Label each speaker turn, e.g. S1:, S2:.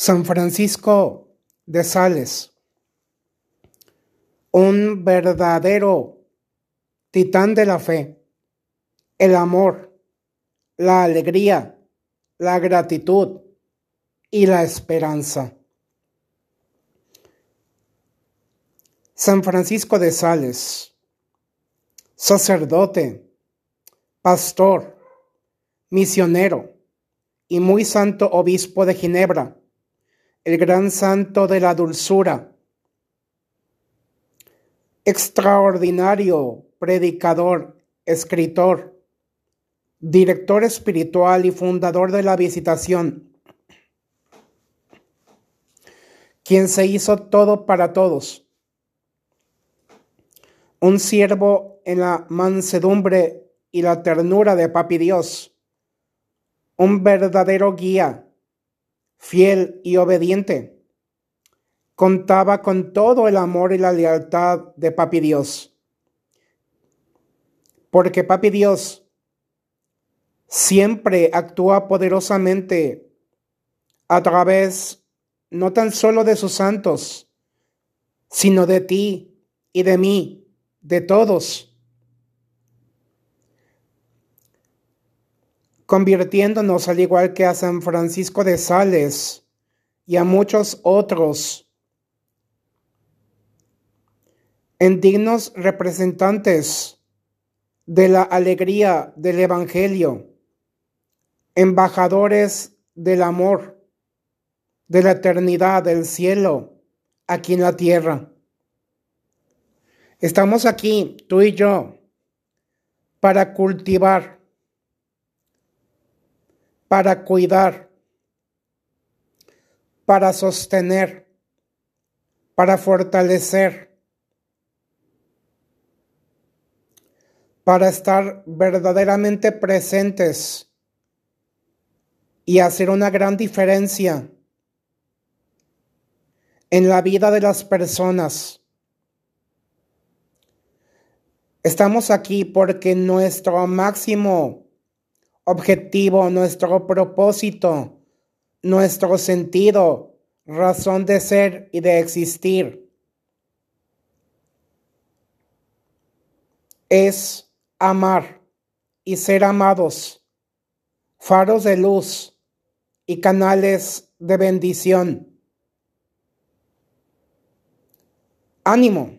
S1: San Francisco de Sales, un verdadero titán de la fe, el amor, la alegría, la gratitud y la esperanza. San Francisco de Sales, sacerdote, pastor, misionero y muy santo obispo de Ginebra, el gran santo de la dulzura, extraordinario predicador, escritor, director espiritual y fundador de la visitación, quien se hizo todo para todos. Un siervo en la mansedumbre y la ternura de Papi Dios, un verdadero guía, fiel y obediente. Contaba con todo el amor y la lealtad de Papi Dios. Porque Papi Dios siempre actúa poderosamente a través no tan solo de sus santos, sino de ti y de mí de todos, convirtiéndonos al igual que a San Francisco de Sales y a muchos otros en dignos representantes de la alegría del Evangelio, embajadores del amor, de la eternidad del cielo aquí en la tierra. Estamos aquí, tú y yo, para cultivar, para cuidar, para sostener, para fortalecer, para estar verdaderamente presentes y hacer una gran diferencia en la vida de las personas. Estamos aquí porque nuestro máximo objetivo, nuestro propósito, nuestro sentido, razón de ser y de existir es amar y ser amados, faros de luz y canales de bendición. Ánimo